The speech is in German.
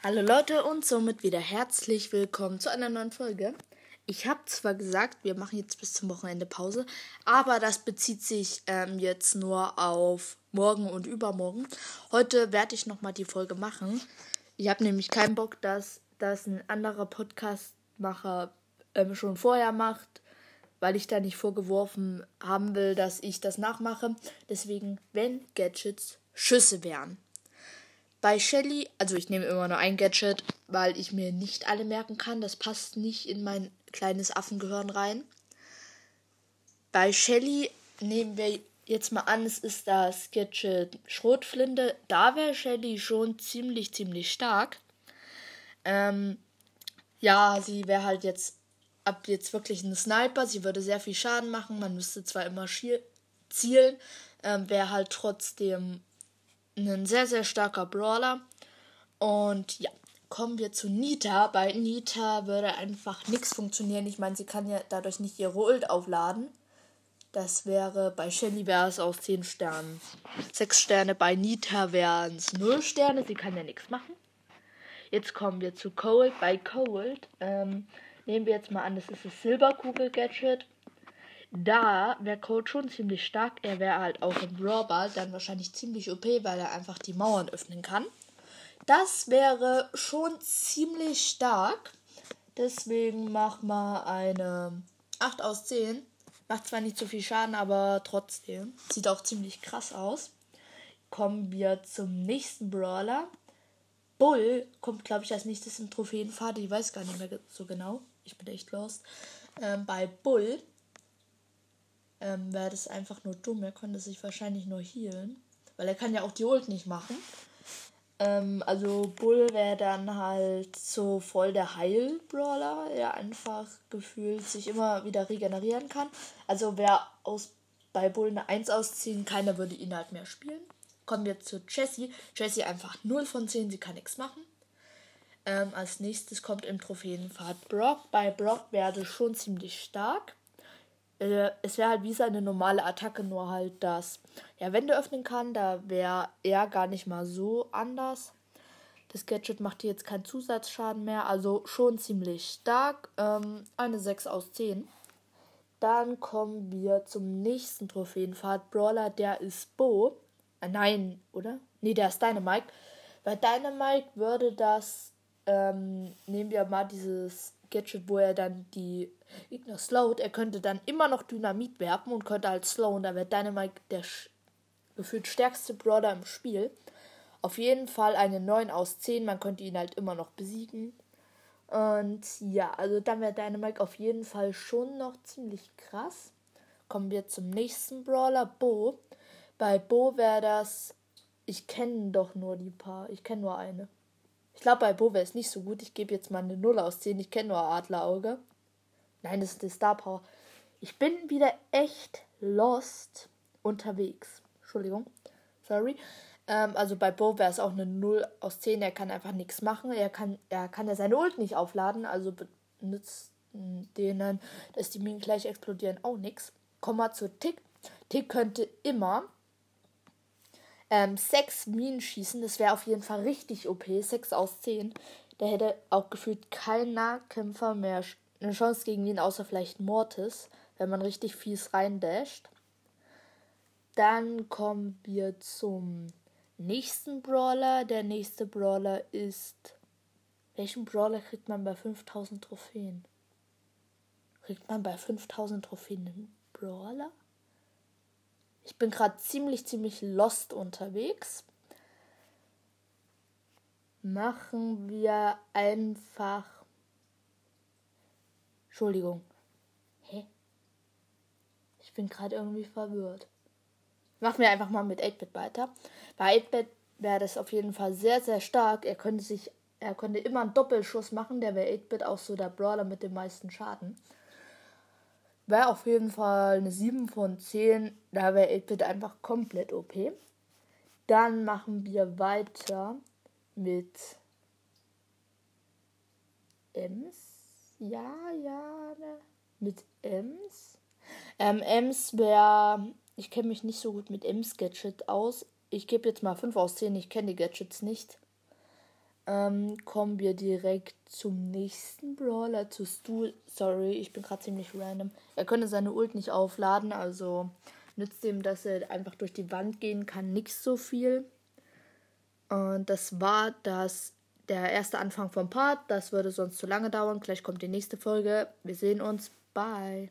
Hallo Leute und somit wieder herzlich willkommen zu einer neuen Folge. Ich habe zwar gesagt, wir machen jetzt bis zum Wochenende Pause, aber das bezieht sich ähm, jetzt nur auf morgen und übermorgen. Heute werde ich nochmal die Folge machen. Ich habe nämlich keinen Bock, dass das ein anderer Podcastmacher ähm, schon vorher macht, weil ich da nicht vorgeworfen haben will, dass ich das nachmache. Deswegen, wenn Gadgets Schüsse wären. Bei Shelly, also ich nehme immer nur ein Gadget, weil ich mir nicht alle merken kann. Das passt nicht in mein kleines Affengehirn rein. Bei Shelly nehmen wir jetzt mal an, es ist das Gadget Schrotflinte. Da wäre Shelly schon ziemlich, ziemlich stark. Ähm, ja, sie wäre halt jetzt ab jetzt wirklich ein Sniper. Sie würde sehr viel Schaden machen. Man müsste zwar immer zielen, ähm, wäre halt trotzdem ein sehr, sehr starker Brawler. Und ja, kommen wir zu Nita. Bei Nita würde einfach nichts funktionieren. Ich meine, sie kann ja dadurch nicht ihre Ult aufladen. Das wäre bei Shelly wäre es aus 10 Sternen. 6 Sterne bei Nita wären es 0 Sterne. Sie kann ja nichts machen. Jetzt kommen wir zu Cold. Bei Cold ähm, nehmen wir jetzt mal an, das ist das Silberkugel-Gadget. Da wäre Cold schon ziemlich stark. Er wäre halt auch im Brawlball dann wahrscheinlich ziemlich OP, weil er einfach die Mauern öffnen kann. Das wäre schon ziemlich stark. Deswegen mach mal eine 8 aus 10. Macht zwar nicht so viel Schaden, aber trotzdem. Sieht auch ziemlich krass aus. Kommen wir zum nächsten Brawler. Bull kommt, glaube ich, als nächstes im Trophäenpfad. Ich weiß gar nicht mehr so genau. Ich bin echt lost. Ähm, bei Bull ähm, wäre das einfach nur dumm. Er könnte sich wahrscheinlich nur healen. Weil er kann ja auch die Ult nicht machen. Ähm, also Bull wäre dann halt so voll der Heil-Brawler, der einfach gefühlt sich immer wieder regenerieren kann. Also wer aus bei Bull eine 1 ausziehen, keiner würde ihn halt mehr spielen. Kommen wir zu Jessie. Jessie einfach 0 von 10, sie kann nichts machen. Ähm, als nächstes kommt im Trophäenpfad Brock. Bei Brock wäre schon ziemlich stark. Äh, es wäre halt wie seine normale Attacke, nur halt, dass er Wände öffnen kann. Da wäre er gar nicht mal so anders. Das Gadget macht jetzt keinen Zusatzschaden mehr, also schon ziemlich stark. Ähm, eine 6 aus 10. Dann kommen wir zum nächsten Trophäenpfad. Brawler, der ist Bo. Äh, nein, oder? Nee, der ist Dynamite. Bei Dynamite würde das, ähm, nehmen wir mal dieses Gadget, wo er dann die Gegner slowt. Er könnte dann immer noch Dynamit werfen und könnte halt slowen. Da wäre Dynamite der gefühlt stärkste Brawler im Spiel. Auf jeden Fall eine 9 aus 10. Man könnte ihn halt immer noch besiegen. Und ja, also dann wäre Dynamite auf jeden Fall schon noch ziemlich krass. Kommen wir zum nächsten Brawler, Bo. Bei Bo wäre das. Ich kenne doch nur die paar. Ich kenne nur eine. Ich glaube, bei Bo wäre es nicht so gut. Ich gebe jetzt mal eine 0 aus 10. Ich kenne nur Adlerauge. Nein, das ist die Star Power. Ich bin wieder echt lost unterwegs. Entschuldigung. Sorry. Ähm, also bei Bo wäre es auch eine 0 aus 10. Er kann einfach nichts machen. Er kann, er kann ja seine Ult nicht aufladen. Also benutzt denen, dass die Minen gleich explodieren, auch nichts. Komm mal zu Tick. Tick könnte immer ähm, sechs Minen schießen. Das wäre auf jeden Fall richtig OP. 6 aus 10. Da hätte auch gefühlt kein Nahkämpfer mehr eine Chance gegen ihn, außer vielleicht Mortis, wenn man richtig fies reindasht. Dann kommen wir zum nächsten Brawler. Der nächste Brawler ist. Welchen Brawler kriegt man bei 5000 Trophäen? Kriegt man bei 5000 Trophäen einen Brawler? Ich bin gerade ziemlich, ziemlich lost unterwegs. Machen wir einfach. Entschuldigung. Hä? Ich bin gerade irgendwie verwirrt. Machen wir einfach mal mit 8-Bit weiter. Bei 8-Bit wäre das auf jeden Fall sehr, sehr stark. Er könnte sich, er könnte immer einen Doppelschuss machen. Der wäre 8-Bit auch so der Brawler mit dem meisten Schaden. Wäre auf jeden Fall eine 7 von 10. Da wäre 8-Bit einfach komplett OP. Dann machen wir weiter mit Ems. Ja, ja, ne? Mit Ems. Ähm, Ems wäre. Ich kenne mich nicht so gut mit Ems Gadget aus. Ich gebe jetzt mal 5 aus 10. Ich kenne die Gadgets nicht. Ähm, kommen wir direkt zum nächsten Brawler, zu Stuhl. Sorry, ich bin gerade ziemlich random. Er könnte seine Ult nicht aufladen, also nützt dem, dass er einfach durch die Wand gehen kann, nichts so viel. Und das war das der erste Anfang vom Part. Das würde sonst zu lange dauern. Gleich kommt die nächste Folge. Wir sehen uns. Bye.